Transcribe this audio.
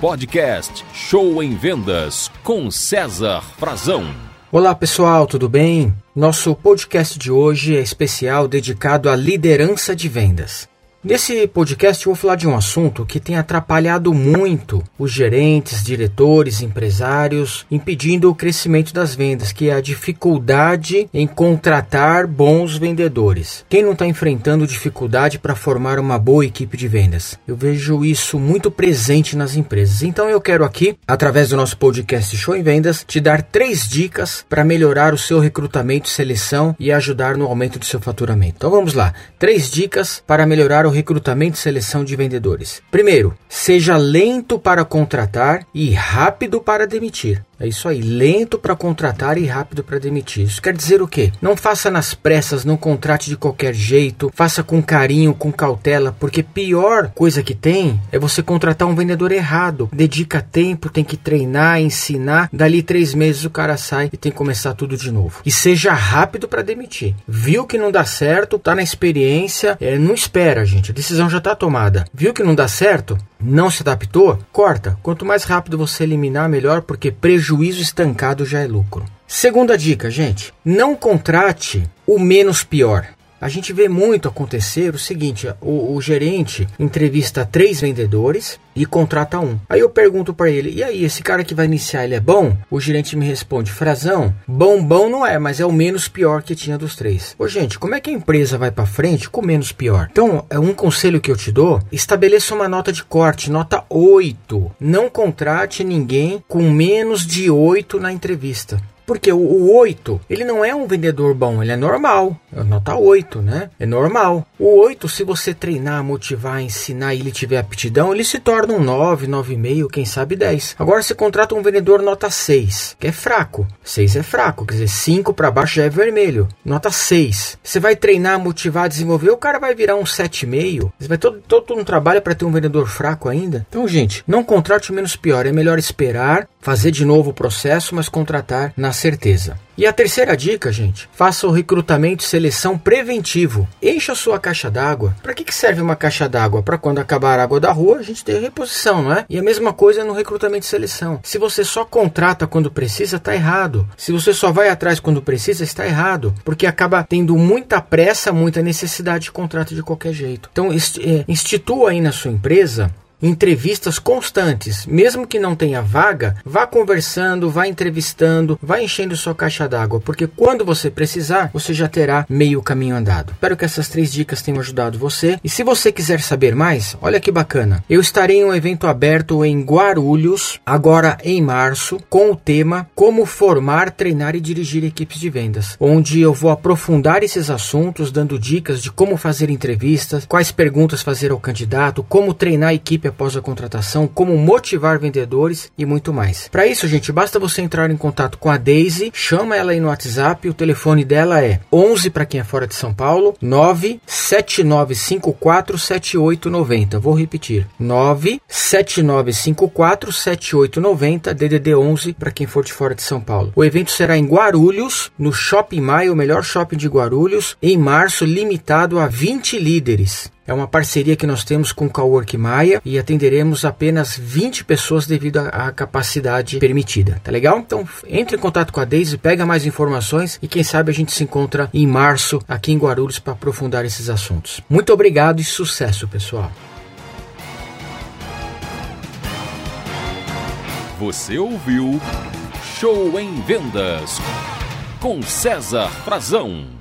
Podcast Show em Vendas com César Frazão. Olá pessoal, tudo bem? Nosso podcast de hoje é especial dedicado à liderança de vendas. Nesse podcast eu vou falar de um assunto que tem atrapalhado muito os gerentes, diretores, empresários, impedindo o crescimento das vendas, que é a dificuldade em contratar bons vendedores. Quem não está enfrentando dificuldade para formar uma boa equipe de vendas? Eu vejo isso muito presente nas empresas. Então eu quero aqui, através do nosso podcast Show em Vendas, te dar três dicas para melhorar o seu recrutamento, seleção e ajudar no aumento do seu faturamento. Então vamos lá, três dicas para melhorar o recrutamento e seleção de vendedores. Primeiro, seja lento para contratar e rápido para demitir. É isso aí, lento para contratar e rápido para demitir. Isso quer dizer o quê? Não faça nas pressas, não contrate de qualquer jeito, faça com carinho, com cautela, porque pior coisa que tem é você contratar um vendedor errado. Dedica tempo, tem que treinar, ensinar, dali três meses o cara sai e tem que começar tudo de novo. E seja rápido para demitir. Viu que não dá certo, tá na experiência, é, não espera, gente. A decisão já está tomada. Viu que não dá certo? Não se adaptou? Corta. Quanto mais rápido você eliminar, melhor, porque prejuízo estancado já é lucro. Segunda dica, gente: não contrate o menos pior. A gente vê muito acontecer o seguinte: o, o, gerente entrevista três vendedores e contrata um. Aí eu pergunto para ele: e aí, esse cara que vai iniciar, ele é bom? O gerente me responde: Frazão, bom, bom não é, mas é o menos pior que tinha dos três. Ô, gente, como é que a empresa vai para frente com menos pior? Então, é um conselho que eu te dou: estabeleça uma nota de corte, nota 8. Não contrate ninguém com menos de 8 na entrevista. Porque o, o 8, ele não é um vendedor bom, ele é normal. É nota 8, né? É normal. O 8, se você treinar, motivar, ensinar e ele tiver aptidão, ele se torna um 9, 9,5, quem sabe 10. Agora você contrata um vendedor nota 6, que é fraco. 6 é fraco, quer dizer, 5 para baixo já é vermelho. Nota 6. Você vai treinar, motivar, desenvolver, o cara vai virar um 7,5. Você vai todo, todo um trabalho para ter um vendedor fraco ainda. Então, gente, não contrate o menos pior. É melhor esperar, fazer de novo o processo, mas contratar na certeza. E a terceira dica, gente, faça o recrutamento e seleção preventivo. Encha a sua caixa d'água. Para que, que serve uma caixa d'água? Para quando acabar a água da rua, a gente ter reposição, não é? E a mesma coisa no recrutamento e seleção. Se você só contrata quando precisa, está errado. Se você só vai atrás quando precisa, está errado. Porque acaba tendo muita pressa, muita necessidade de contrato de qualquer jeito. Então, é, institua aí na sua empresa entrevistas constantes, mesmo que não tenha vaga, vá conversando, vá entrevistando, vá enchendo sua caixa d'água, porque quando você precisar, você já terá meio caminho andado. Espero que essas três dicas tenham ajudado você. E se você quiser saber mais, olha que bacana. Eu estarei em um evento aberto em Guarulhos, agora em março, com o tema Como formar, treinar e dirigir equipes de vendas, onde eu vou aprofundar esses assuntos, dando dicas de como fazer entrevistas, quais perguntas fazer ao candidato, como treinar a equipe equipe após a contratação, como motivar vendedores e muito mais. Para isso, gente, basta você entrar em contato com a Daisy, chama ela aí no WhatsApp, o telefone dela é 11 para quem é fora de São Paulo, 979547890. Vou repetir. 979547890 DDD 11 para quem for de fora de São Paulo. O evento será em Guarulhos, no Shopping Maio, o melhor shopping de Guarulhos, em março, limitado a 20 líderes. É uma parceria que nós temos com o Cowork Maia e atenderemos apenas 20 pessoas devido à capacidade permitida. Tá legal? Então entre em contato com a Daisy, pega mais informações e quem sabe a gente se encontra em março aqui em Guarulhos para aprofundar esses assuntos. Muito obrigado e sucesso, pessoal. Você ouviu Show em Vendas com César Frazão.